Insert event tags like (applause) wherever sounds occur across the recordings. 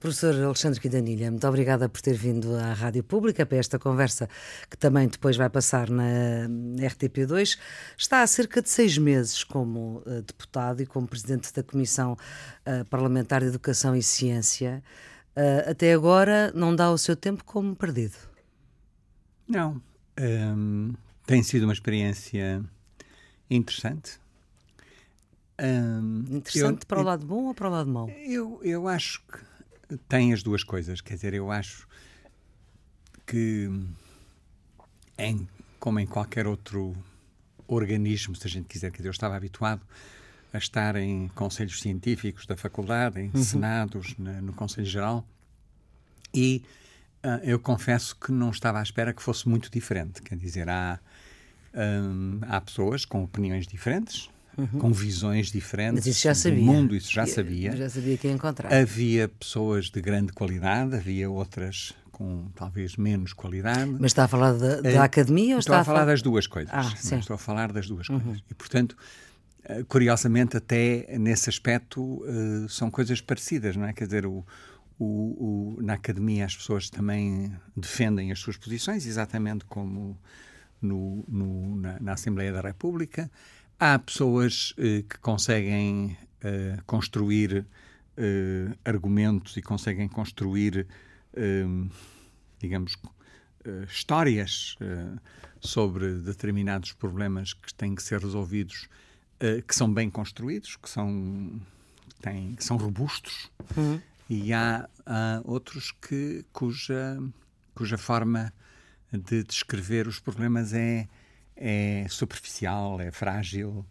Professor Alexandre Quintanilha, muito obrigada por ter vindo à Rádio Pública para esta conversa que também depois vai passar na RTP2. Está há cerca de seis meses como uh, deputado e como presidente da Comissão uh, Parlamentar de Educação e Ciência. Uh, até agora não dá o seu tempo como perdido? Não. Um, tem sido uma experiência interessante. Um, interessante eu, para o lado bom ou para o lado mau? Eu, eu acho que tem as duas coisas. Quer dizer, eu acho que, em, como em qualquer outro organismo, se a gente quiser, quer dizer, eu estava habituado a estar em conselhos científicos da faculdade, em uhum. senados, na, no Conselho Geral, e uh, eu confesso que não estava à espera que fosse muito diferente. Quer dizer, há, um, há pessoas com opiniões diferentes, uhum. com visões diferentes do mundo, isso já sabia. Já sabia que ia encontrar. Havia pessoas de grande qualidade, havia outras com talvez menos qualidade. Mas está a falar da, da uh, academia ou está a, a falar das duas coisas? Ah, sim. Estou a falar das duas uhum. coisas. E, portanto, uh, curiosamente, até nesse aspecto, uh, são coisas parecidas, não é? Quer dizer, o, o, o, na academia as pessoas também defendem as suas posições, exatamente como no, no, na, na Assembleia da República. Há pessoas uh, que conseguem uh, construir uh, argumentos e conseguem construir, digamos, histórias sobre determinados problemas que têm que ser resolvidos, que são bem construídos, que são, têm, que são robustos. Uhum. E há, há outros que, cuja, cuja forma de descrever os problemas é é superficial, é frágil.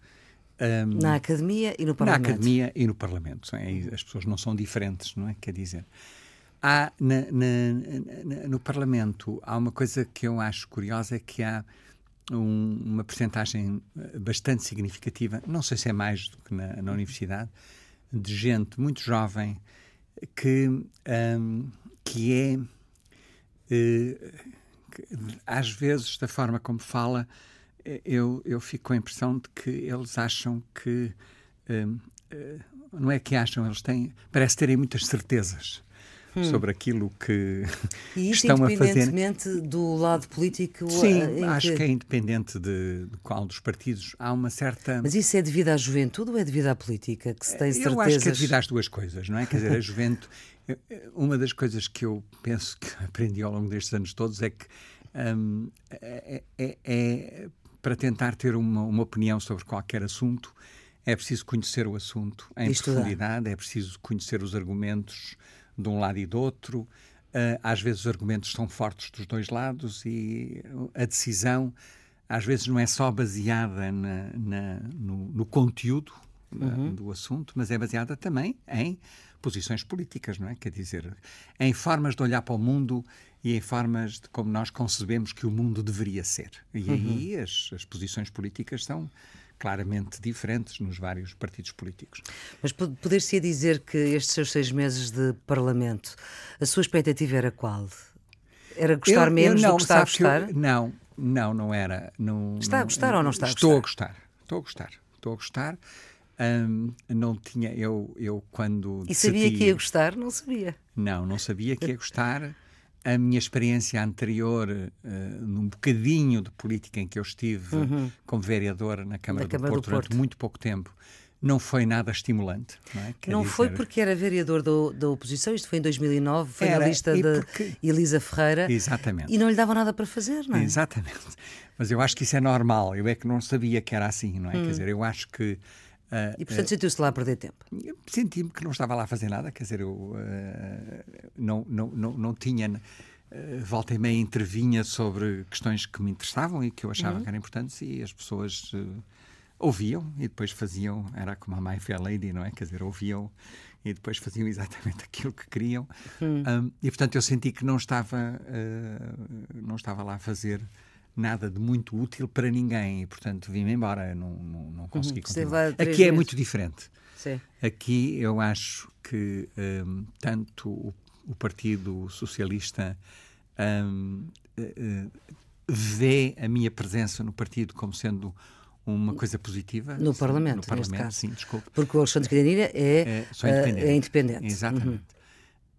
Um, na academia e no Parlamento. Na academia e no Parlamento. É? As pessoas não são diferentes, não é? Quer dizer, há na, na, na, no Parlamento há uma coisa que eu acho curiosa é que há um, uma percentagem bastante significativa, não sei se é mais do que na, na universidade, de gente muito jovem que, um, que é uh, que, às vezes da forma como fala eu, eu fico com a impressão de que eles acham que. Um, uh, não é que acham, eles têm. Parece terem muitas certezas. Hum. sobre aquilo que e isso estão a fazer. independentemente do lado político? Sim, acho que... que... é independente de, de, qual dos partidos. Há uma certa... Mas isso é devido à juventude ou é devido à política? Que se tem certezas... Eu acho que é devido às duas coisas, não é? Quer dizer, a juventude... (laughs) Uma das coisas que eu penso que (laughs) aprendi ao longo destes anos todos é que um, é, é, é para tentar ter uma, uma opinião sobre qualquer assunto, é preciso conhecer o assunto em Estudar. profundidade, é preciso conhecer os argumentos de um lado e do outro. Uh, às vezes os argumentos são fortes dos dois lados e a decisão às vezes não é só baseada na, na, no, no, conteúdo ah, uhum. uh, do assunto, mas é baseada também em posições políticas, não é? Quer dizer, em formas de olhar para o mundo e em formas de como nós concebemos que o mundo deveria ser. E uhum. aí as, as posições políticas são claramente diferentes nos vários partidos políticos. Mas poder-se dizer que estes seus seis meses de Parlamento, a sua expectativa era qual? Era gostar eu, menos eu não, do que está a gostar? Eu, não, não, não era. Não, está a gostar não, ou não está a gostar? Estou a gostar, estou a gostar, estou a gostar. Não tinha, eu, eu quando. E sabia decidi... que ia gostar? Não sabia. Não, não sabia que ia gostar. A minha experiência anterior, uh, num bocadinho de política em que eu estive uhum. como vereador na Câmara, do, Câmara Porto, do Porto durante muito pouco tempo, não foi nada estimulante. Não, é? não dizer... foi porque era vereador do, da oposição, isto foi em 2009, foi era, na lista da porque... Elisa Ferreira. Exatamente. E não lhe dava nada para fazer, não é? Exatamente. Mas eu acho que isso é normal, eu é que não sabia que era assim, não é? Hum. Quer dizer, eu acho que Uh, e portanto uh, sentiu-se lá a perder tempo? Senti-me que não estava lá a fazer nada, quer dizer, eu uh, não, não, não, não tinha. volta e meia intervinha sobre questões que me interessavam e que eu achava uhum. que eram importantes e as pessoas ouviam e depois faziam, era como a My Fair Lady, não é? Quer dizer, ouviam e depois faziam exatamente (laughs) aquilo que queriam. Uhum. Um, e portanto eu senti que não estava, não estava lá a fazer nada de muito útil para ninguém e, portanto, vim-me embora, não, não, não consegui uhum, continuar. Aqui é muito diferente. Sim. Aqui eu acho que um, tanto o, o, Partido Socialista um, uh, vê a minha presença no partido como sendo uma coisa positiva. No sim, Parlamento, no Parlamento, sim, desculpe. Porque o Alexandre Cadenilha é, é, independente. É independente. Exatamente.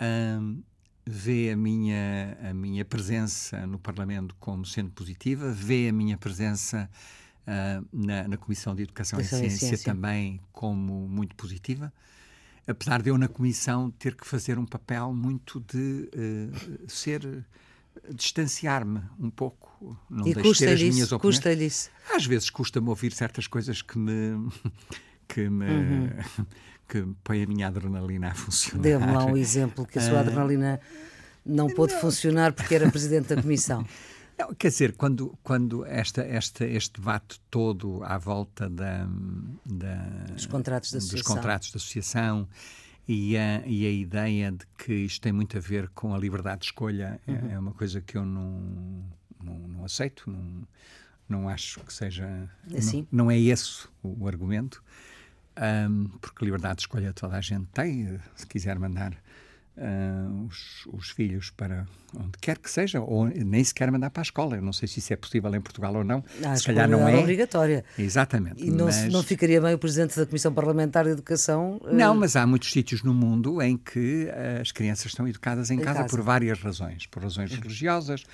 Uhum. um, vê a minha, a minha presença no Parlamento como sendo positiva, vê a minha presença uh, na, na, Comissão de Educação, Educação e, Ciência Ciência também como muito positiva. Apesar de eu, na Comissão, ter que fazer um papel muito de uh, ser distanciar-me um pouco, não e deixo ter as minhas opiniões. Custa-lhe isso? Às vezes custa-me ouvir certas coisas que me que me uhum. Que põe a minha adrenalina a funcionar. Dê-me lá um exemplo que a sua ah, adrenalina não pôde não. funcionar porque era presidente da comissão. (laughs) Não, quer dizer, quando, quando esta, esta, este debate todo à volta da, da, dos contratos da associação, contratos associação e, a, e a ideia de que isto tem muito a ver com a liberdade de escolha é, uhum. é, é uma coisa que eu não, não, não aceito, não, não acho que seja. Assim? Não, não é esse o, o argumento, um, porque liberdade de escolha toda a gente tem, se quiser mandar uh, os, os, filhos para onde quer que seja, ou nem sequer mandar para a escola. Eu não sei se isso é possível em Portugal ou não. Ah, se calhar não é. obrigatória. Exatamente. E não, mas... não ficaria bem o Presidente da Comissão Parlamentar de Educação? Uh... Não, mas há muitos sítios no mundo em que as crianças estão educadas em, em casa, casa, por várias razões. Por razões uhum. religiosas,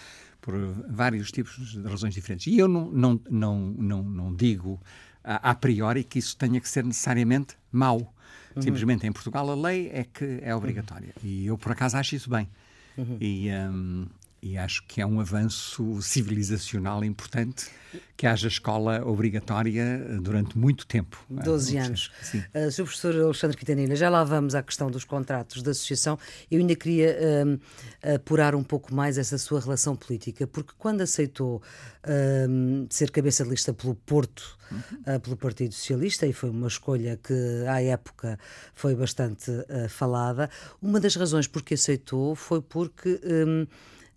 por vários tipos de razões diferentes. E eu não, não, não, não, não digo a, a priori que isso tenha que ser necessariamente mau. Uhum. Simplesmente em Portugal a lei é que é obrigatória. E eu, por acaso, acho isso bem. Uhum. E, um, e acho que é um avanço civilizacional importante que haja escola obrigatória durante muito tempo. 12 anos. Sim. Uh, Sr. Professor Alexandre Quitanina, já lá vamos à questão dos contratos da associação. Eu ainda queria uh, apurar um pouco mais essa sua relação política, porque quando aceitou uh, ser cabeça de lista pelo Porto, uhum. pelo Partido Socialista, e foi uma escolha que à época foi bastante falada, uma das razões por que aceitou foi porque. Um,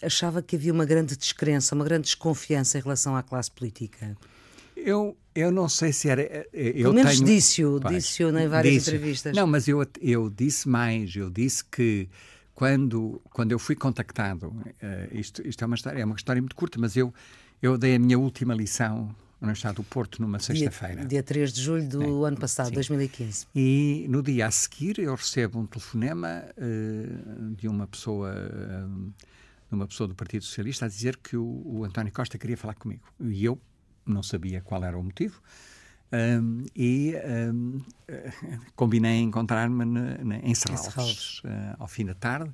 achava que havia uma grande descrença, uma grande desconfiança em relação à classe política? Eu, eu não sei se era. Eh, eu Pelo menos tenho... disse-o, disse-o em várias disse. entrevistas. Não, mas eu, eu disse mais. Eu disse que quando, quando eu fui contactado, uh, isto, isto é uma história, é uma história muito curta, mas eu, eu dei a minha última lição no Estado do Porto numa sexta-feira. Dia, dia 3 de julho do é, ano passado, sim. 2015. E no dia a seguir eu recebo um telefonema uh, de uma pessoa. Uh, numa pessoa do Partido Socialista a dizer que o, o António Costa queria falar comigo. E eu não sabia qual era o motivo. Um, e um, combinei encontrar-me em Serralves, uh, ao fim da tarde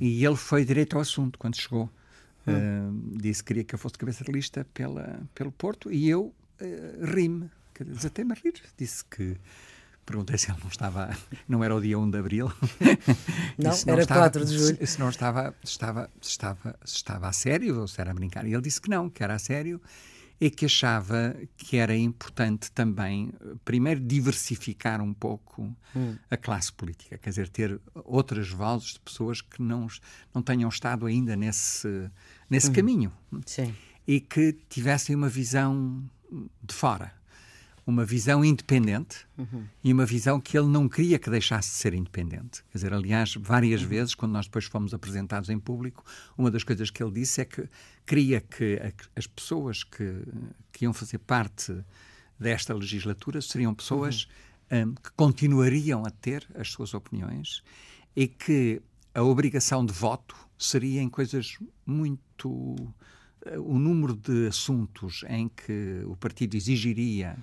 e ele foi direito ao assunto quando chegou. Hum. Uh, disse que queria que eu fosse cabeça de lista pela, pelo Porto e eu uh, ri-me, desatei-me a rir. Disse que Perguntei se ele não estava, não era o dia 1 de abril. Não, não era estava, 4 de julho. Se, se não estava, estava, estava, estava a sério ou se era a brincar. E ele disse que não, que era a sério e que achava que era importante também, primeiro, diversificar um pouco hum. a classe política, quer dizer, ter outras vozes de pessoas que não, não tenham estado ainda nesse, nesse hum. caminho Sim. e que tivessem uma visão de fora uma visão independente uhum. e uma visão que ele não queria que deixasse de ser independente. Quer dizer, aliás, várias uhum. vezes, quando nós depois fomos apresentados em público, uma das coisas que ele disse é que queria que as pessoas que, que iam fazer parte desta legislatura seriam pessoas uhum. um, que continuariam a ter as suas opiniões e que a obrigação de voto seria em coisas muito. Eh, o número de assuntos em que o partido exigiria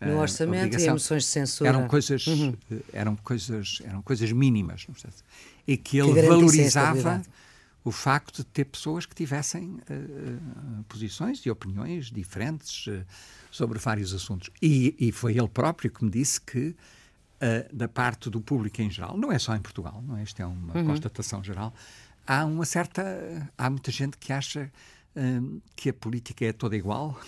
no ah, orçamento e emoções de censura. Eram coisas, uhum. eram coisas, eram coisas mínimas. E que ele que valorizava o facto de ter pessoas que tivessem uh, posições e opiniões diferentes uh, sobre vários assuntos. E, e, foi ele próprio que me disse que, da parte do público em geral, não é só em Portugal, não é? Isto é uma uhum. constatação geral, há uma certa. Há muita gente que acha que a política é toda igual,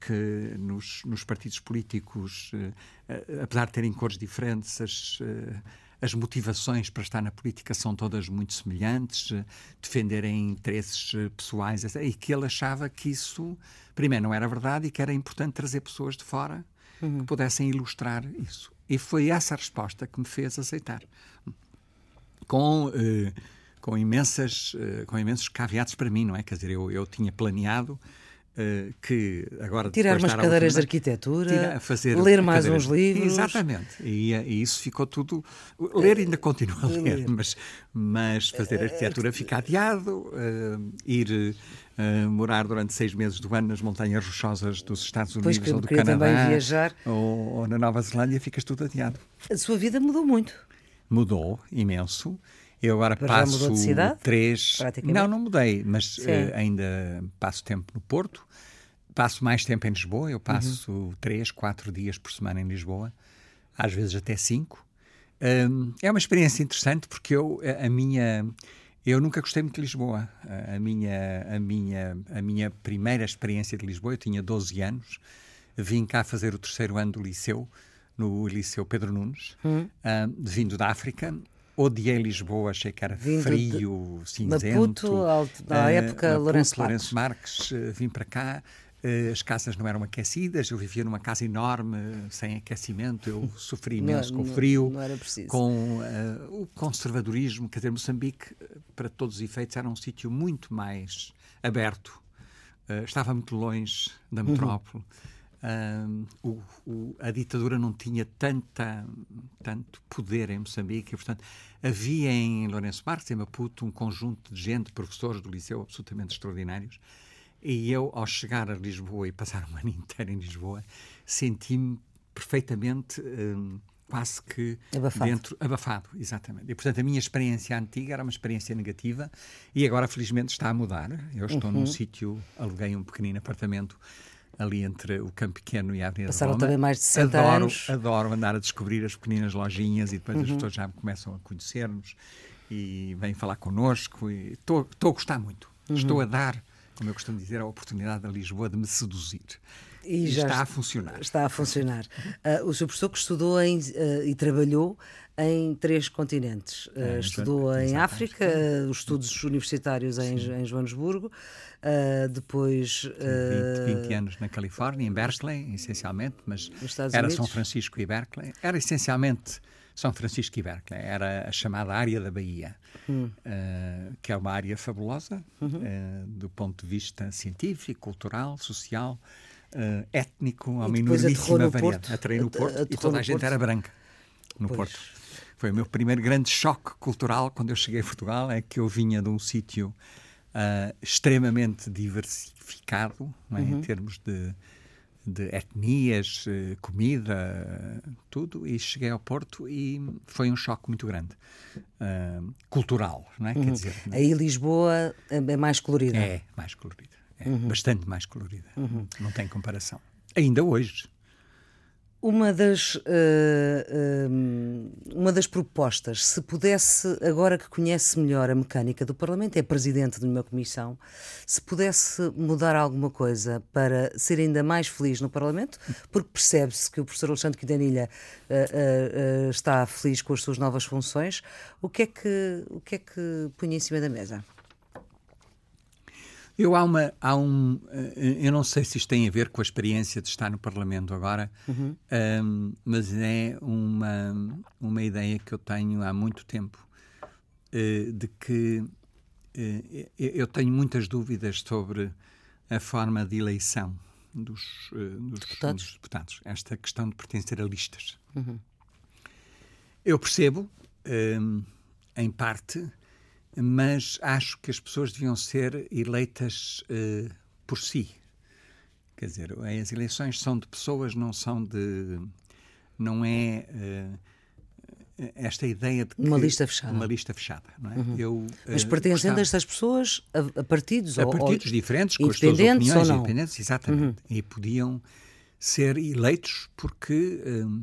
que nos, nos, partidos políticos, uh, apesar de terem cores diferentes, as, uh, as motivações para estar na política são todas muito semelhantes, defenderem interesses pessoais, e que ele achava que isso, primeiro, não era verdade e que era importante trazer pessoas de fora uhum. que pudessem ilustrar isso. E foi essa a resposta que me fez aceitar. Com com imensas com imensos caveatos para mim, não é? Quer dizer, eu, eu tinha planeado Uh, que agora tirar umas cadeiras de arquitetura, tira, fazer ler mais cadeiras. uns livros. Exatamente. E, e, isso ficou tudo. Ler ainda continua a ler, mas, mas fazer arquitetura fica adiado, uh, ir uh, morar durante seis meses do ano nas montanhas rochosas dos Estados Unidos pois, ou do Canadá. Ou, ou na Nova Zelândia, ficas tudo adiado. A sua vida mudou muito. Mudou imenso. Eu agora Mas passo de cidade, três. Não, não mudei, mas uh, ainda passo tempo no Porto. Passo mais tempo em Lisboa. Eu passo uhum. três, quatro dias por semana em Lisboa, às vezes até cinco. Um, é uma experiência interessante porque eu, a, a minha. Eu nunca gostei muito de Lisboa. A minha, a, minha, a minha primeira experiência de Lisboa, eu tinha 12 anos, vim cá fazer o terceiro ano do liceu, no Liceu Pedro Nunes, hum. vindo da África, Odiei Lisboa, achei que era Vindo frio, de, cinzento. Maputo, na uh, época, Maputo, Lourenço, Lourenço Marques. Uh, vim para cá, uh, as casas não eram aquecidas, eu vivia numa casa enorme, sem aquecimento, eu (laughs) sofri imenso não, com o frio. Não era preciso. Com o conservadorismo, quer dizer, Moçambique, para todos os efeitos, era um sítio muito mais aberto. estava muito longe da uhum. metrópole. Uhum o, o, a ditadura não tinha tanta, tanto poder em Moçambique e, portanto, havia em Lourenço Marques, em Maputo, um conjunto de gente, professores do liceu absolutamente extraordinários. E eu, ao chegar a Lisboa e passar um (laughs) ano inteiro em Lisboa, senti-me perfeitamente, um, quase que abafado. dentro, abafado, exatamente. E, portanto, a minha experiência antiga era uma experiência negativa e agora, felizmente, está a mudar. Eu estou uhum. num sítio, aluguei um pequenino apartamento ali entre o Campo Pequeno e a Avenida Passaram Roma. também mais de 60 adoro, anos. Adoro andar a descobrir as pequenas lojinhas e depois uhum. as pessoas já começam a conhecer-nos e vêm falar connosco. Estou a gostar muito. Uhum. Estou a dar, como eu costumo dizer, a oportunidade a Lisboa de me seduzir. E, e está a funcionar. Está a funcionar. Uh, (laughs) o seu professor que estudou em, uh, e trabalhou em três continentes. É, uh, estudou em África, os estudos universitários em, em Joanesburgo, Uh, depois. Uh, 20, 20, anos na Califórnia, em Berkeley, essencialmente, mas era Unidos. São Francisco e Berkeley. Era essencialmente São Francisco e Berkeley. Era a chamada área da Bahia, uh, que é uma área fabulosa uhum. do ponto de vista científico, cultural, social. Étnico, há uma enormíssima variedade. Aterrei no Porto e toda a gente Porto. era branca no pois. Porto. Foi o meu primeiro grande choque cultural quando eu cheguei a Portugal, é que eu vinha de um sítio uh, extremamente diversificado é? uhum. em termos de, de etnias, eh, comida, tudo, e cheguei ao Porto e foi um choque muito grande, uh, cultural, não é? Uhum. Quer dizer, não é? Aí Lisboa é mais colorida. É, mais colorida. É uhum. bastante mais colorida. Uhum. Não tem comparação. Ainda hoje. Uma das, uh, uh, uma das propostas, se pudesse, agora que conhece melhor a mecânica do Parlamento, é presidente de uma comissão, se pudesse mudar alguma coisa para ser ainda mais feliz no Parlamento, porque percebe-se que o professor Alexandre Quintanilha uh, está feliz com as suas novas funções, o que é que, o que, é que punha em cima da mesa? Eu há uma, há um, eh, eu não sei se isto tem a ver com a experiência de estar no Parlamento agora, uhum. um, mas é uma, uma ideia que eu tenho há muito tempo uh, de que uh, eu tenho muitas dúvidas sobre a forma de eleição dos, uh, dos, deputados. dos, deputados. esta questão de pertencer a listas. Uhum. Eu percebo, um, em parte, mas acho que as pessoas deviam ser eleitas uh, por si. Quer dizer, as eleições são de pessoas, não são de. Não é. Uh, esta ideia de que, uma lista fechada uma lista fechada não é? Uhum. Eu, mas pertencendo gostava, estas pessoas a, a partidos a ou, partidos ou, diferentes com as suas opiniões independentes exatamente uhum. e podiam ser eleitos porque um,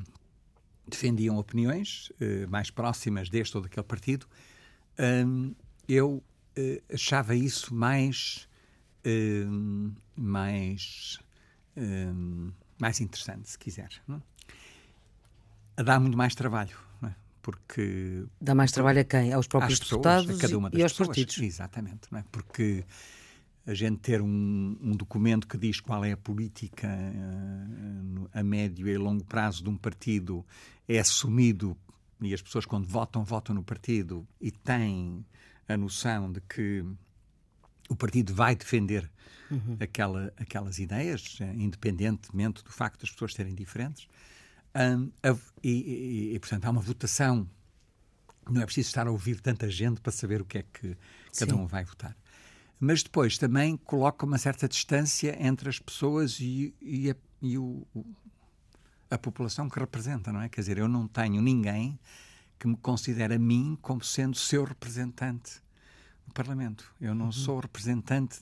defendiam opiniões uh, mais próximas deste ou daquele partido um, eu uh, achava isso mais uh, mais uh, mais interessante, se quiser. Não? É? Dá muito mais trabalho, é? porque dá mais trabalho a quem? Aos próprios pessoas, deputados a cada uma das e aos pessoas. partidos. Exatamente, é? porque a gente ter um, um, documento que diz qual é a política uh, a médio e longo prazo de um partido é assumido e as pessoas quando votam, votam no partido e têm a noção de que o partido vai defender uhum. aquela, aquelas ideias, independentemente do facto das pessoas serem diferentes. Um, e, e, e, portanto, há uma votação. Não é preciso estar a ouvir tanta gente para saber o que é que Sim. cada um vai votar. Mas depois também coloca uma certa distância entre as pessoas e, e, a, e o, a população que representa, não é? Quer dizer, eu não tenho ninguém que me considere a mim como sendo seu representante no Parlamento. Eu não uhum. sou representante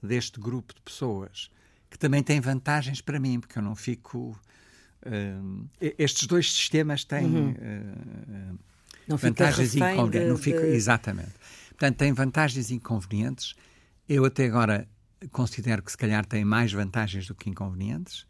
deste grupo de pessoas, que também tem vantagens para mim, porque eu não fico. Uh, estes dois sistemas têm uhum. uh, não vantagens e inconvenientes. De, de... Exatamente. Portanto, tem vantagens e inconvenientes. Eu até agora considero que se calhar tem mais vantagens do que inconvenientes.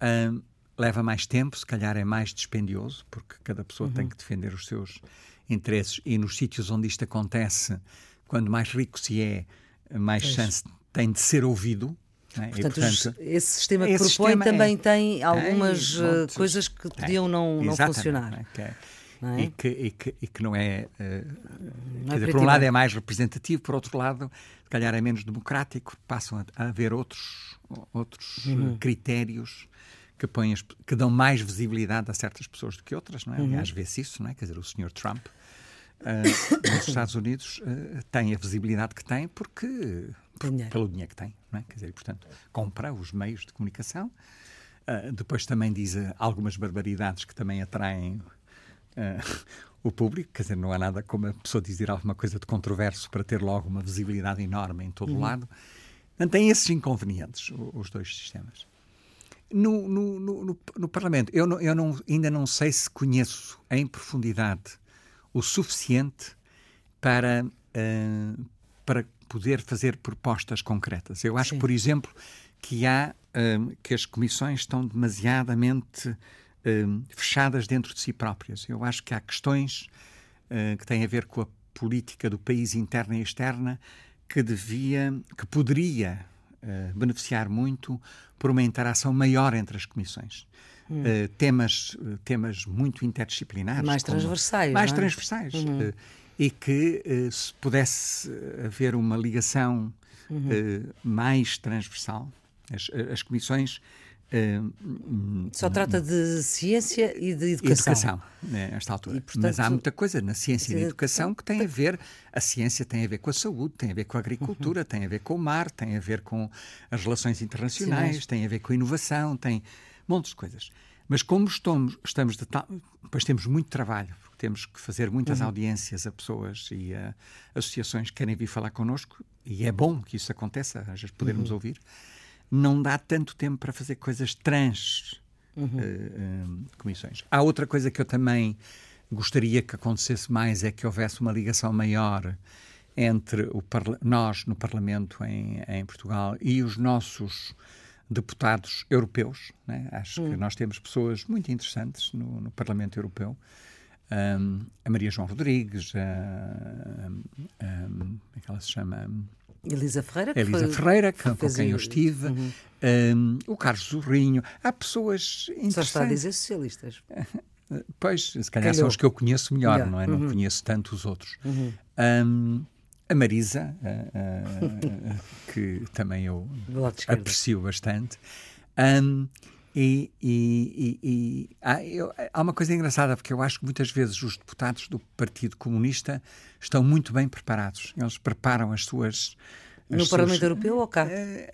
Uh, leva mais tempo, se calhar é mais dispendioso, porque cada pessoa uhum. tem que defender os seus interesses e nos sítios onde isto acontece, quando mais rico se é, mais pois. chance tem de ser ouvido. É? Portanto, e, portanto, esse sistema que esse propõe sistema também é, tem algumas tem, eh, coisas que podiam não, não funcionar. É? É? E, que, e, que, e que não é. Uh, não dizer, por um lado é mais representativo, por outro lado, se calhar é menos democrático, passam a, a haver outros, outros uhum. critérios que, põem as, que dão mais visibilidade a certas pessoas do que outras, não é? Uhum. Aliás, vê-se isso, não é? Quer dizer, o Sr. Trump uh, nos Estados Unidos uh, tem a visibilidade que tem porque dinheiro. pelo dinheiro que tem, não é? Quer dizer, portanto, compra os meios de comunicação. Uh, depois também diz algumas barbaridades que também atraem o público, quer dizer, não há nada como a pessoa dizer alguma coisa de controverso para ter logo uma visibilidade enorme em todo o uhum. lado. Portanto, tem esses inconvenientes, os dois sistemas. No, no, no, no, Parlamento, eu, não, eu não, ainda não sei se conheço em profundidade o suficiente para, uh, para poder fazer propostas concretas. Eu acho, Sim. por exemplo, que há uh, que as comissões estão demasiadamente uh, fechadas dentro de si próprias. Eu acho que há questões que têm a ver com a política do país interna e externa que devia, que poderia beneficiar muito por uma interação maior entre as comissões. Hum. Uh, temas, uh, temas muito interdisciplinares. Mais transversais. Mais é? transversais. Uhum. Uh, e que se pudesse haver uma ligação uhum. mais transversal, as, as comissões. Só trata de ciência e de educação. Educação, nesta altura. E, portanto, Mas há muita coisa na ciência e na educação que tem a ver. A ciência tem a ver com a saúde, tem a ver com a agricultura, uhum. tem a ver com o mar, tem a ver com as relações internacionais, Sim, tem a ver com a inovação, tem montes de coisas. Mas como estamos, estamos de tal. Depois temos muito trabalho, porque temos que fazer muitas uhum. audiências a pessoas e a associações que querem vir falar connosco, e é bom que isso aconteça, às vezes podermos uhum. ouvir. Não dá tanto tempo para fazer coisas trans uhum. uh, uh, comissões. Há outra coisa que eu também gostaria que acontecesse mais, é que houvesse uma ligação maior entre o nós no Parlamento em, em Portugal e os nossos deputados europeus. Né? Acho hum. que nós temos pessoas muito interessantes no, no Parlamento Europeu. Um, a Maria João Rodrigues, a, como é que ela se chama? Elisa Ferreira. Elisa foi, Ferreira, com, com quem eu estive. Uhum. Um, o Carlos Zorrinho. Há pessoas interessantes. Só está a dizer socialistas. (laughs) Pois, se calhar Calhou. são os que eu conheço melhor, melhor. não é? Uhum. Não conheço tanto os outros. Uhum. Um, a Marisa, uh, uh, que também eu aprecio bastante. Um, e, e, e há, eu, há, uma coisa engraçada, porque eu acho que muitas vezes os deputados do Partido Comunista estão muito bem preparados. Eles preparam as suas. As no suas, Parlamento Europeu ou cá?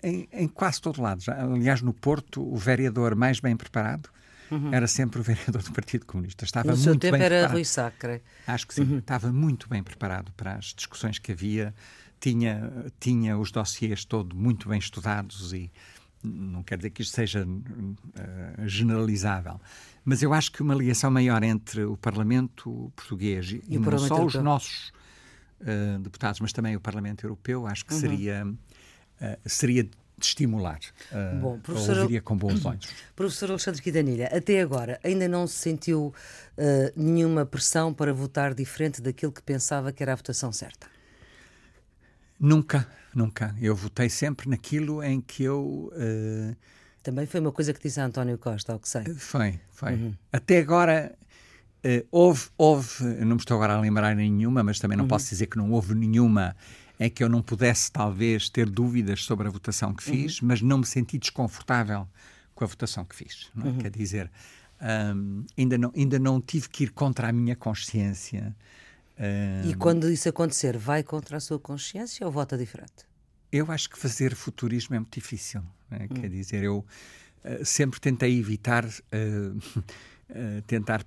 Em, em, quase todo lado. Aliás, no Porto, o vereador mais bem preparado uhum. era sempre o vereador do Partido Comunista. Estava no muito seu tempo bem era preparado. Rui Sacre. Acho que sim, uhum. estava muito bem preparado para as discussões que havia, tinha, tinha os dossiês todos muito bem estudados e não quer dizer que isto seja uh, generalizável, mas eu acho que uma ligação maior entre o Parlamento português e, e não só Europeu. os nossos uh, deputados, mas também o Parlamento Europeu, acho que uhum. seria, uh, seria de estimular. Uh, Bom, professor, ouviria com bons olhos. (clears throat) Professor Alexandre Quidanilha, até agora ainda não se sentiu nenhuma pressão para votar diferente daquilo que pensava que era a votação certa? Nunca, nunca. Eu votei sempre naquilo em que eu. Uh, Também foi uma coisa que disse a António Costa, ao que sei. Foi, foi. Uhum. Até agora. Uh, houve, houve, não me estou agora a lembrar nenhuma, mas também não uhum. posso dizer que não houve nenhuma é que eu não pudesse, talvez, ter dúvidas sobre a votação que fiz, uhum. mas não me senti desconfortável com a votação que fiz. É? Uhum. Quer dizer, um, ainda, não, ainda não tive que ir contra a minha consciência. Um, e quando isso acontecer, vai contra a sua consciência ou vota diferente? Eu acho que fazer futurismo é muito difícil. É? Quer hum. dizer, eu uh, sempre tentei evitar uh, uh, (laughs) tentar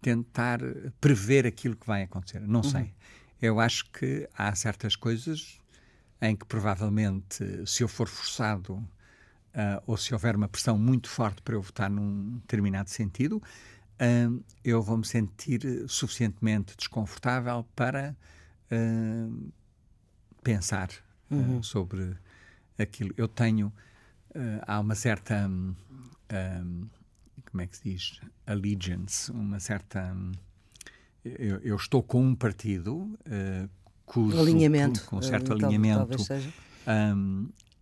tentar prever aquilo que vai acontecer. Não uhum. sei. Eu acho que há certas coisas em que provavelmente, se eu for forçado uh, ou se houver uma pressão muito forte para eu votar num determinado sentido, uh, eu vou me sentir suficientemente desconfortável para uh, pensar uhum. sobre aquilo. Eu tenho. há uma certa. Um, um, como é que se diz? Allegiance, uma certa. Um, eu, eu, estou com um partido uh, cujo, alinhamento, com um certo uh, alinhamento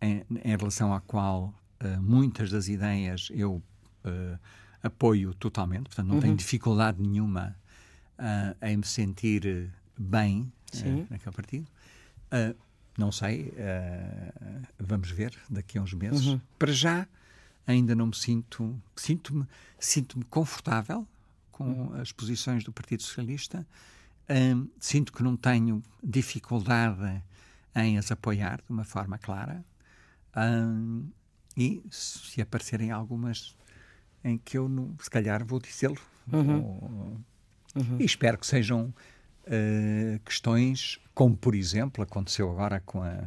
em, em, relação ao qual uh, muitas das ideias eu apoio totalmente, portanto não uhum. tenho dificuldade nenhuma em me sentir bem naquele partido. não sei, vamos ver daqui a uns meses. Uhum. Para já ainda não me sinto, sinto-me sinto-me confortável com uhum. as posições do Partido Socialista. Um, sinto que não tenho dificuldade em as apoiar de uma forma clara. Um, e se aparecerem algumas em que eu, não, se calhar, vou dizê-lo. Uhum. Uhum. E espero que sejam uh, questões como, por exemplo, aconteceu agora com a,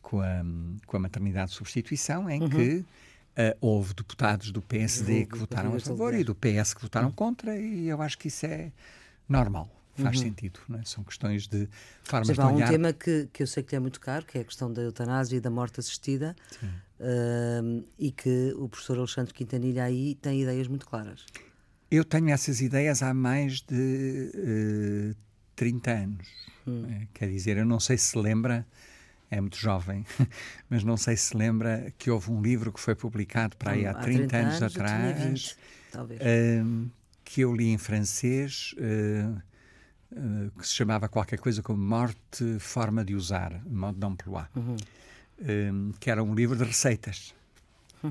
com a, com a maternidade de substituição, em uhum. que Uh, houve deputados do PSD que votaram a favor e do PS que votaram contra, e eu acho que isso é normal. Faz uhum. sentido, é? são questões de formas Seja, de olhar. Há um tema que, que eu sei que é muito caro, que é a questão da eutanásia e da morte assistida, uh, e que o professor Alexandre Quintanilha aí tem ideias muito claras. Eu tenho essas ideias há mais de uh, 30 anos. Hum. É, quer dizer, eu não sei se lembra é muito jovem, (laughs) mas não sei se lembra que houve um livro que foi publicado para aí há, há 30, 30 anos, anos atrás, 20, talvez. Uh, que eu li em francês, uh, uh, que se chamava qualquer coisa como Morte, Forma de Usar, Mode d'Emploi, uhum. Que era um livro de receitas. Uhum.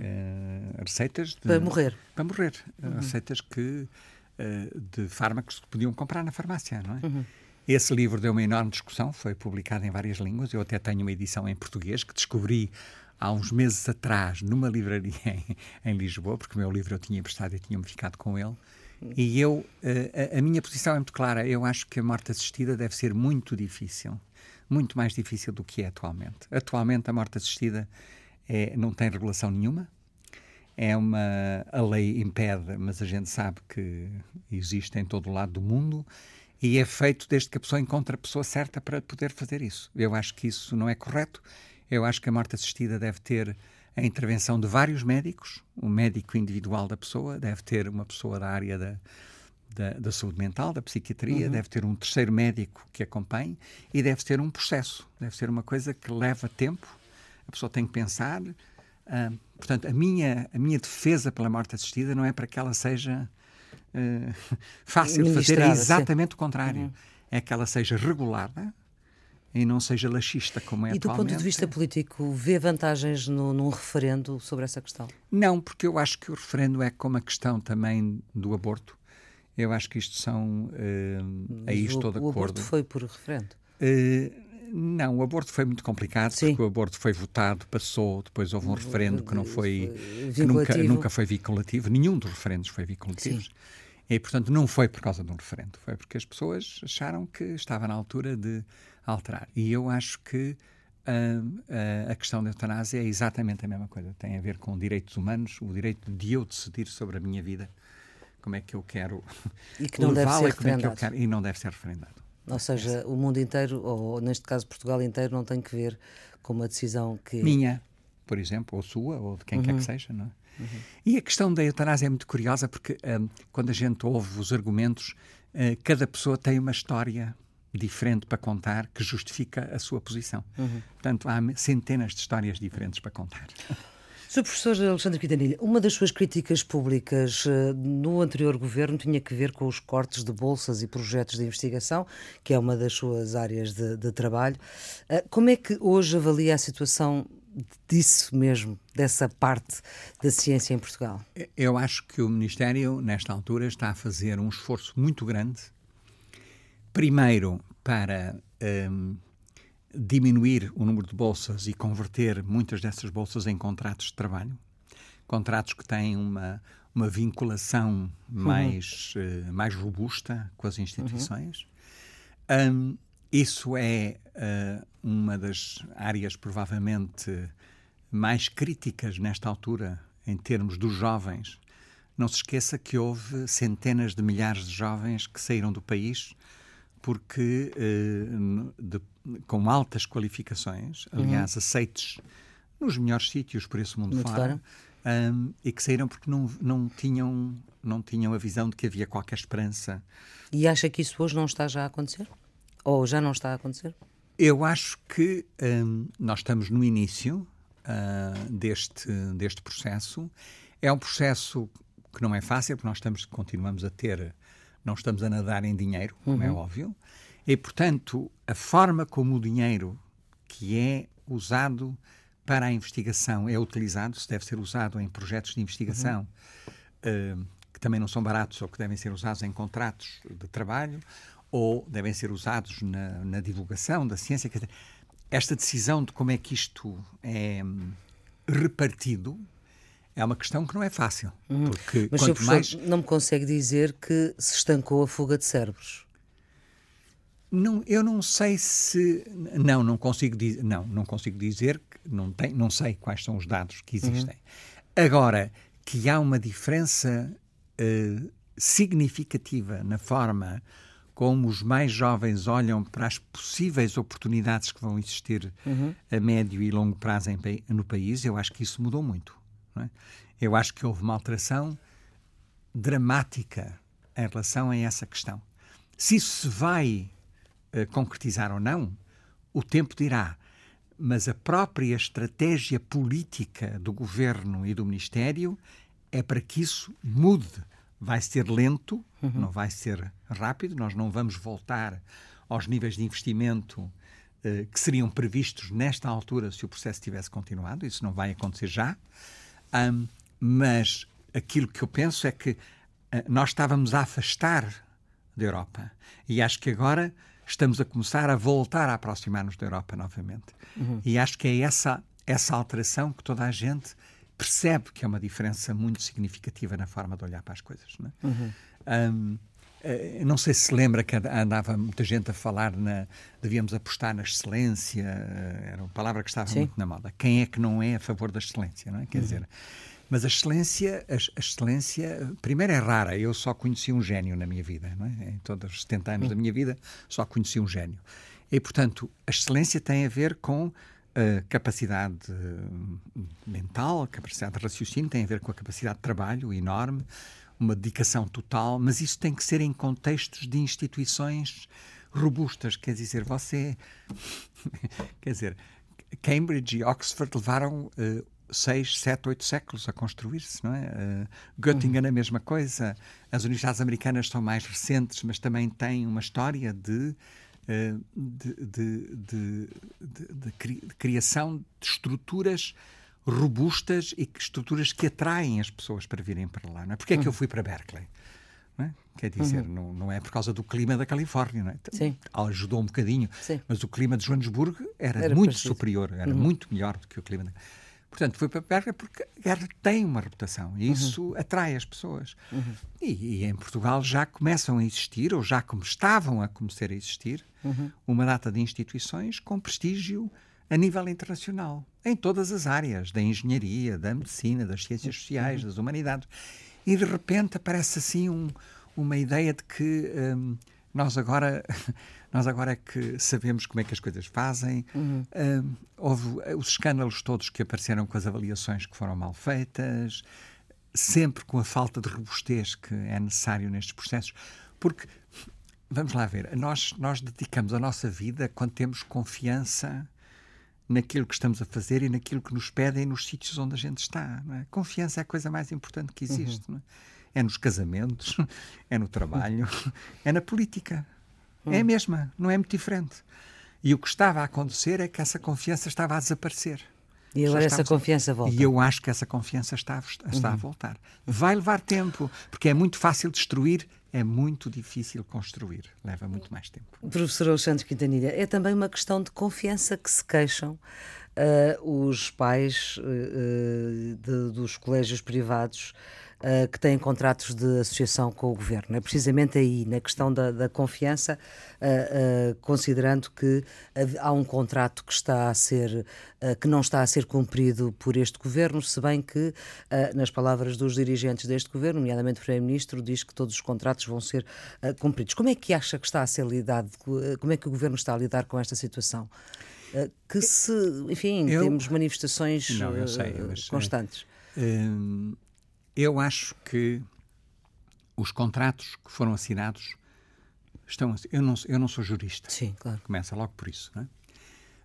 receitas de, para morrer. Para morrer. Uhum. Receitas que, de fármacos que podiam comprar na farmácia, não é? Uhum. Esse livro deu uma enorme discussão, foi publicado em várias línguas. Eu até tenho uma edição em português que descobri há uns meses atrás numa livraria (laughs) em, em Lisboa, porque o meu livro eu tinha emprestado e tinha-me ficado com ele. E eu, a, a, minha posição é muito clara. Eu acho que a morte assistida deve ser muito difícil, muito mais difícil do que é atualmente. Atualmente a morte assistida é, não tem regulação nenhuma. É uma a lei impede, mas a gente sabe que existe em todo o lado do mundo e é feito desde que a pessoa encontre a pessoa certa para poder fazer isso. Eu acho que isso não é correto. Eu acho que a morte assistida deve ter a intervenção de vários médicos, um médico individual da pessoa, deve ter uma pessoa da área da, da, da saúde mental, da psiquiatria, uhum. deve ter um terceiro médico que acompanhe e deve ter um processo, deve ser uma coisa que leva tempo, a pessoa tem que pensar. Uh, portanto, a minha, a minha defesa pela morte assistida não é para que ela seja uh, (laughs) fácil de fazer, é exatamente sim. o contrário. Uhum. É que ela seja regulada e não seja laxista como é e atualmente. E do ponto de vista político, vê vantagens no, num referendo sobre essa questão? Não, porque eu acho que o referendo é como a questão também do aborto. Eu acho que isto são. Uh, aí estou de acordo. O aborto foi por referendo? Uh, não, o aborto foi muito complicado Sim. porque o aborto foi votado, passou, depois houve um referendo que não foi, que nunca, nunca foi vinculativo, nenhum dos referendos foi vinculativo. E, portanto, não foi por causa de um referendo, foi porque as pessoas acharam que estava na altura de alterar. E eu acho que uh, uh, a questão da eutanásia é exatamente a mesma coisa. Tem a ver com direitos humanos, o direito de eu decidir sobre a minha vida, como é que eu quero e que não deve ser referendado. É quero, e não deve ser referendado. Ou seja, o mundo inteiro, ou neste caso Portugal inteiro, não tem que ver com uma decisão que. Minha, por exemplo, ou sua, ou de quem uhum. quer que uhum. seja, não é? Uhum. E a questão da eutanásia é muito curiosa porque um, quando a gente ouve os argumentos, uh, cada pessoa tem uma história diferente para contar que justifica a sua posição. Uhum. Portanto, há centenas de histórias diferentes para contar. (laughs) Sr. Professor Alexandre Quintanilha, uma das suas críticas públicas uh, no anterior governo tinha que ver com os cortes de bolsas e projetos de investigação, que é uma das suas áreas de, de trabalho. Uh, como é que hoje avalia a situação disso mesmo, dessa parte da ciência em Portugal? Eu acho que o Ministério, nesta altura, está a fazer um esforço muito grande, primeiro para um, diminuir o número de bolsas e converter muitas dessas bolsas em contratos de trabalho, contratos que têm uma, uma vinculação uhum. mais, uh, mais robusta com as instituições. Uhum. Um, isso é uh, uma das áreas provavelmente mais críticas nesta altura, em termos dos jovens. Não se esqueça que houve centenas de milhares de jovens que saíram do país porque uh, de, com altas qualificações, aliás, uhum. aceites nos melhores sítios por esse mundo Muito fora, um, e que saíram porque não, não, tinham, não tinham a visão de que havia qualquer esperança. E acha que isso hoje não está já a acontecer? Ou já não está a acontecer? Eu acho que um, nós estamos no início uh, deste, deste processo. É um processo que não é fácil, porque nós estamos, continuamos a ter, não estamos a nadar em dinheiro, como é uhum. é óbvio, e, portanto, a forma como o dinheiro que é usado para a investigação é utilizado, se deve ser usado em projetos de investigação uhum. uh, que também não são baratos ou que devem ser usados em contratos de trabalho, ou devem ser usados na, na divulgação da ciência. Esta decisão de como é que isto é hum, repartido é uma questão que não é fácil. Uhum. Porque Mas, quanto mais... não me consegue dizer que se estancou a fuga de cérebros? Não, eu não sei se não não consigo dizer não não consigo dizer que não tem não sei quais são os dados que existem. Uhum. Agora que há uma diferença uh, significativa na forma como os mais jovens olham para as possíveis oportunidades que vão existir uhum. a médio e longo prazo em, no país, eu acho que isso mudou muito. É? Eu acho que houve uma alteração dramática em relação a essa questão. Se isso se vai uh, concretizar ou não, o tempo dirá. Mas a própria estratégia política do governo e do Ministério é para que isso mude vai ser lento, uhum. não vai ser rápido, nós não vamos voltar aos níveis de investimento uh, que seriam previstos nesta altura se o processo tivesse continuado, isso não vai acontecer já. Um, mas aquilo que eu penso é que uh, nós estávamos a afastar da Europa e acho que agora estamos a começar a voltar a aproximar-nos da Europa novamente. Uhum. E acho que é essa, essa alteração que toda a gente percebe que é uma diferença muito significativa na forma de olhar para as coisas. Não, é? uhum. um, não sei se lembra que andava muita gente a falar na devíamos apostar na excelência, eh, era uma palavra que estava Sim. muito na moda. Quem é que não é a favor da excelência, não é? Quer uhum. dizer, mas a excelência, a, excelência, primeiro é rara. Eu só conheci um gênio na minha vida, não é? Em todos os 70 anos uhum. da minha vida, só conheci um gênio. E, portanto, a excelência tem a ver com a capacidade eh, mental, a capacidade de raciocínio tem a ver com a capacidade de trabalho enorme, uma dedicação total, mas isso tem que ser em contextos de instituições robustas. Quer dizer, você. (laughs) quer dizer, Cambridge e Oxford levaram uh, seis, sete, oito séculos a construir-se, não é? Uh, Göttingen, uhum. a mesma coisa. As universidades americanas são mais recentes, mas também têm uma história de eh, de, de, de, de, criação de estruturas robustas e que estruturas que atraem as pessoas para virem para lá. Não é? Porque é que eu uhum. fui para Berkeley? Não é? Quer dizer, uhum. não, não é por causa do clima da Califórnia, não é? Sim. Ajudou um bocadinho, Sim. mas o clima de Joanesburgo era, era muito preciso. superior, era uhum. muito melhor do que o clima da Portanto, foi para Berkeley porque guerra tem uma reputação e isso uhum. atrai as pessoas. Uhum. E, e, em Portugal já começam a existir, ou já como estavam a começar a existir, uhum. uma data de instituições com prestígio a nível internacional, em todas as áreas, da engenharia, da medicina, das ciências sociais, uhum. das humanidades. E de repente aparece assim um, uma ideia de que um, nós agora (laughs) nós agora é que sabemos como é que as coisas fazem. Uhum. Uh, houve eh, os escândalos todos que apareceram com as avaliações que foram mal feitas, sempre com a falta de robustez que é necessário nestes processos, porque vamos lá ver, nós nós dedicamos a nossa vida quando temos confiança naquilo que estamos a fazer e naquilo que nos pedem nos sítios onde a gente está. É? Confiança é a coisa mais importante que existe. Uhum. É? é? nos casamentos, (laughs) é no trabalho, (laughs) é na política. Uhum. É a mesma, não é muito diferente. E o que estava a acontecer é que essa confiança estava a desaparecer. E agora essa confiança volta. E eu acho que essa confiança está, está uhum. a voltar. Vai levar tempo, porque é muito fácil destruir, é muito difícil construir. Leva muito mais tempo. Professor Alexandre Quintanilha, é também uma questão de confiança que se queixam uh, os pais uh, de, dos colégios privados uh, que têm contratos de associação com o governo. É precisamente aí, na questão da, da confiança, uh, considerando que há um contrato que está a ser que não está a ser cumprido por este governo, se bem que, nas palavras dos dirigentes deste governo, nomeadamente o Primeiro-Ministro, diz que todos os contratos vão ser cumpridos. Como é que acha que está a ser lidado? Como é que o governo está a lidar com esta situação? que se, enfim, eu, temos manifestações não, sei, mas, constantes. Hum, eu acho que os contratos que foram assinados estão. Eu não, eu não sou jurista. Sim, claro. Começa logo por isso, não é?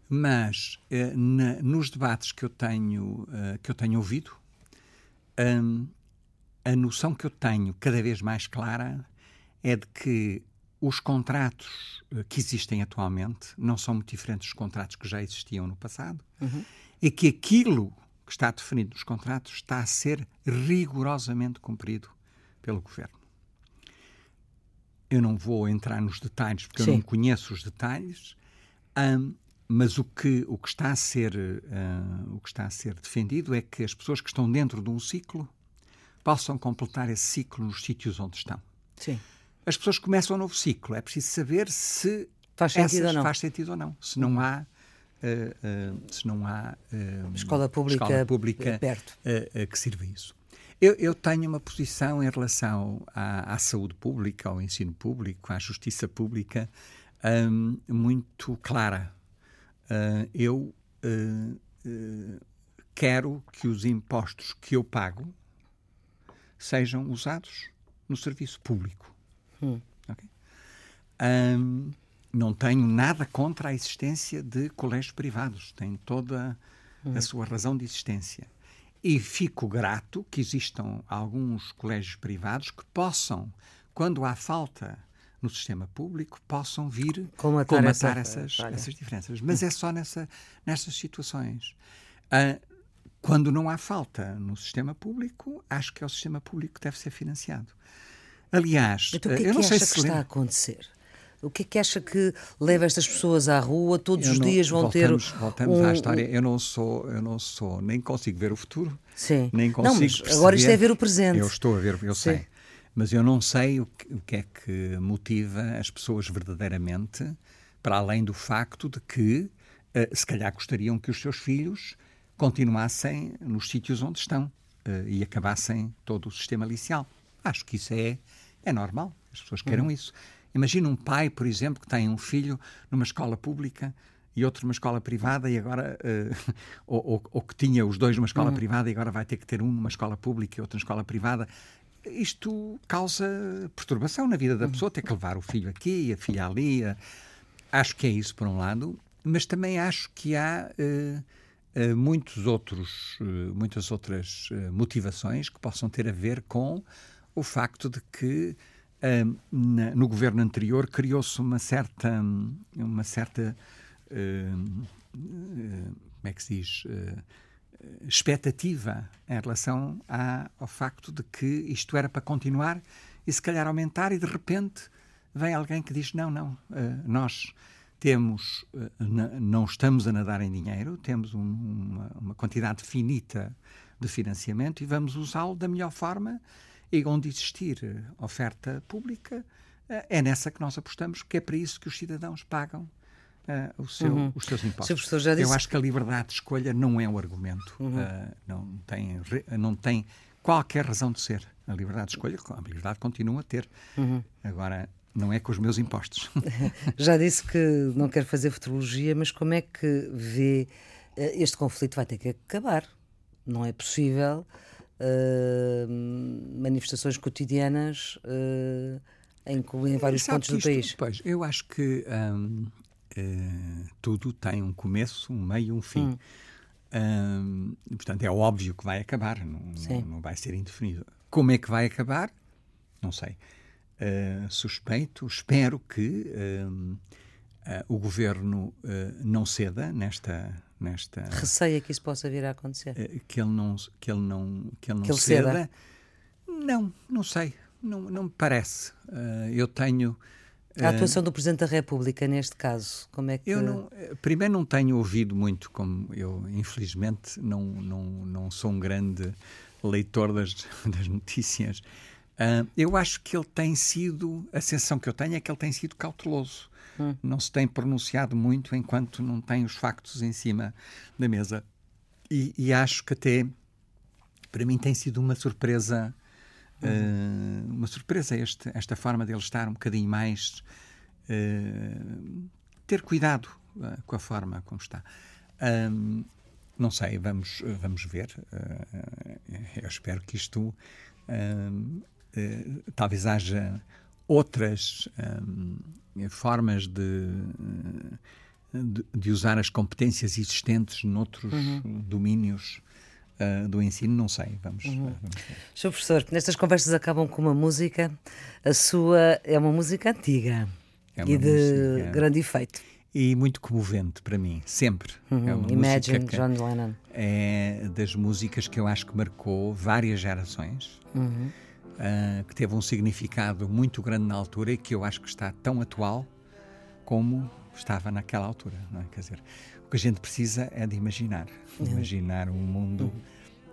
Mas eh, na, nos debates que eu tenho, eh, que eu tenho ouvido, um, a noção que eu tenho cada vez mais clara é de que os contratos eh, que existem atualmente não são muito diferentes dos contratos que já existiam no passado uhum. e que aquilo que está definido nos contratos está a ser rigorosamente cumprido pelo governo. Eu não vou entrar nos detalhes porque Sim. eu não conheço os detalhes, um, mas o que, o que está a ser uh, o que está a ser defendido é que as pessoas que estão dentro de um ciclo possam completar esse ciclo nos sítios onde estão. Sim. As pessoas começam um novo ciclo. É preciso saber se faz sentido, essas, ou, não. Faz sentido ou não. Se não há se não há escola pública, escola pública perto. que sirva isso. Eu, eu, tenho uma posição em relação à, à, saúde pública, ao ensino público, à justiça pública, um, muito clara. Uh, eu uh, uh, quero que os impostos que eu pago sejam usados no serviço público. Hum. Okay? Um, não tenho nada contra a existência de colégios privados, tem toda a sua razão de existência. E fico grato que existam alguns colégios privados que possam, quando há falta no sistema público, possam vir comatar, comatar essa, essas, essas diferenças. Mas é só nessa, nessas situações. Uh, quando não há falta no sistema público, acho que é o sistema público que deve ser financiado. Aliás, então, que é eu não sei se que está a acontecer? O que é que acha que leva estas pessoas à rua? Todos os dias vão voltamos, ter. Voltamos um, à história. Eu não sou, eu não sou, nem consigo ver o futuro. Sim. Nem consigo. Não, mas perceber. agora isto é ver o presente. Eu estou a ver, eu Sim. sei. Mas eu não sei o que, o que é que motiva as pessoas verdadeiramente, para além do facto de que, uh, se calhar, gostariam que os seus filhos continuassem nos sítios onde estão uh, e acabassem todo o sistema licial. Acho que isso é, é normal. As pessoas queiram uhum. isso. Imagina um pai, por exemplo, que tem um filho numa escola pública e outro numa escola privada e agora uh, (laughs) ou, ou, ou, que tinha os dois numa escola uhum. privada e agora vai ter que ter um numa escola pública e outro numa escola privada. Isto causa perturbação na vida da uhum. pessoa, ter que levar o filho aqui, a filha ali. A... Acho que é isso por um lado, mas também acho que há uh, uh, muitos outros, muitas outras motivações que possam ter a ver com o facto de que no governo anterior criou-se uma certa, uma certa como é que se diz, uh, expectativa em relação ao facto de que isto era para continuar e se calhar aumentar e de repente vem alguém que diz não, não, nós temos, não estamos a nadar em dinheiro, temos um, uma, uma quantidade finita de financiamento e vamos usá-lo da melhor forma e onde existir oferta pública, eh, é nessa que nós apostamos, porque é para isso que os cidadãos pagam uh, seu, uhum. os seus impostos. Eu acho que a liberdade de escolha não é um argumento, uhum. uh, não, tem, não tem qualquer razão de ser. A liberdade de escolha, a liberdade continua a ter. Uhum. Agora, não é com os meus impostos. (laughs) Já disse que não quer fazer futurologia, mas como é que vê este conflito vai ter que acabar? Não é possível uh, manifestações cotidianas uh, em, em vários pontos do isto, país. Pois, eu acho que um, uh, tudo tem um começo, um meio e um fim. Hum. portanto, é óbvio que vai acabar, não, não, não, vai ser indefinido. Como é que vai acabar? Não sei. Uh, suspeito, espero que uh, o governo não ceda nesta, nesta. Receia que isso possa vir a acontecer. que ele não, que ele não, que ele não que ele ceda. ceda. Não, não sei. Não, não me parece. eu tenho a atuação do Presidente da República neste caso, como é que... Eu não, primeiro não tenho ouvido muito, como eu infelizmente não, não, não sou um grande leitor das, (laughs) das notícias. Uh, eu acho que ele tem sido, a sensação que eu tenho é que ele tem sido cauteloso. Hum. Não se tem pronunciado muito enquanto não tem os factos em cima da mesa. E, e acho que até, para mim, tem sido uma surpresa Uh, uma surpresa este, esta forma dele estar um bocadinho mais. Uh, ter cuidado uh, com a forma como está. Um, não sei, vamos, vamos ver. eu espero que isto. talvez haja outras formas de, de, de, usar as competências existentes noutros uhum. domínios uh, do ensino, não sei. Vamos, uhum. vamos ver. Sr. Professor, nestas conversas acabam com uma música. A sua é uma música antiga é e de música... grande efeito. E muito comovente para mim, sempre. Uhum. É uma Imagine, John Lennon. É das músicas que eu acho que marcou várias gerações. Uhum. Uh, que teve um significado muito grande na altura e que eu acho que está tão atual como estava naquela altura. Não é? Quer dizer, o que a gente precisa é de imaginar. Uhum. Imaginar um mundo uhum.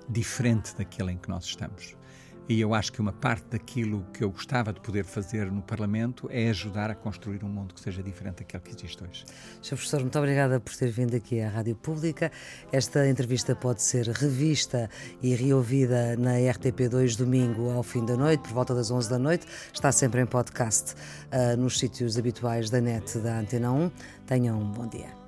diferente daquele em que nós estamos. E eu acho que uma parte daquilo que eu gostava de poder fazer no Parlamento é ajudar a construir um mundo que seja diferente daquele que existe hoje. Sr. Professor, muito obrigada por ter vindo aqui à Rádio Pública. Esta entrevista pode ser revista e reouvida na RTP2 domingo ao fim da noite, por volta das 11 da noite. Está sempre em podcast uh, nos sítios habituais da net da Antena 1. Tenham um bom dia.